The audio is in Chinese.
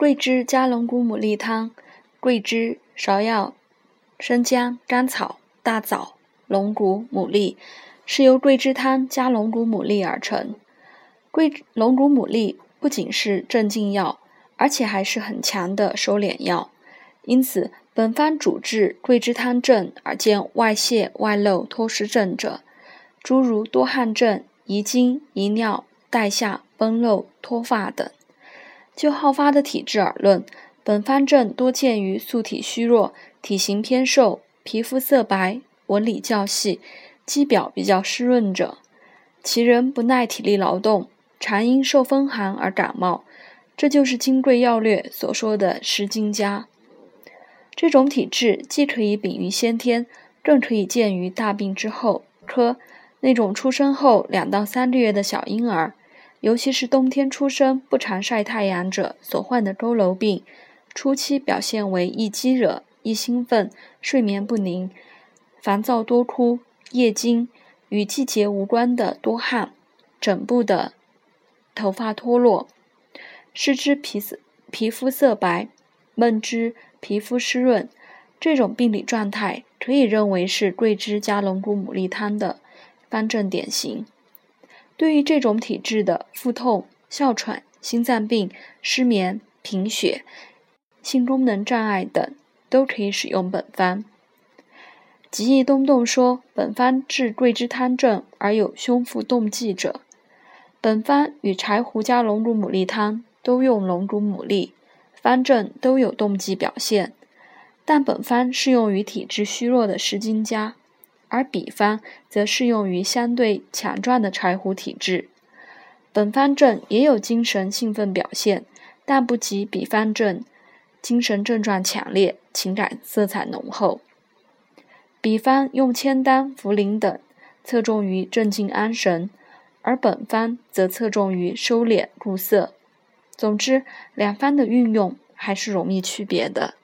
桂枝加龙骨牡蛎汤，桂枝、芍药、生姜、甘草、大枣、龙骨、牡蛎，是由桂枝汤加龙骨牡蛎而成。桂龙骨牡蛎不仅是镇静药，而且还是很强的收敛药，因此本方主治桂枝汤症而见外泄、外漏、脱湿症者，诸如多汗症、遗精、遗尿、带下、崩漏、脱发等。就好发的体质而论，本方症多见于素体虚弱、体型偏瘦、皮肤色白、纹理较细、肌表比较湿润者，其人不耐体力劳动。常因受风寒而感冒，这就是《金匮要略》所说的湿经家。这种体质既可以禀于先天，更可以见于大病之后。科那种出生后两到三个月的小婴儿，尤其是冬天出生不常晒太阳者所患的佝偻病，初期表现为易激惹、易兴奋、睡眠不宁、烦躁多哭、夜惊，与季节无关的多汗、枕部的。头发脱落，湿肢皮色皮肤色白，闷肢皮肤湿润，这种病理状态可以认为是桂枝加龙骨牡蛎汤的方症典型。对于这种体质的腹痛、哮喘、心脏病、失眠、贫血、性功能障碍等，都可以使用本方。吉义东洞说，本方治桂枝汤症而有胸腹动悸者。本方与柴胡加龙骨牡蛎汤都用龙骨牡蛎，方症都有动悸表现，但本方适用于体质虚弱的湿经家，而彼方则适用于相对强壮的柴胡体质。本方症也有精神兴奋表现，但不及彼方症精神症状强烈，情感色彩浓厚。彼方用千丹、茯苓等，侧重于镇静安神。而本方则侧重于收敛固涩。总之，两方的运用还是容易区别的。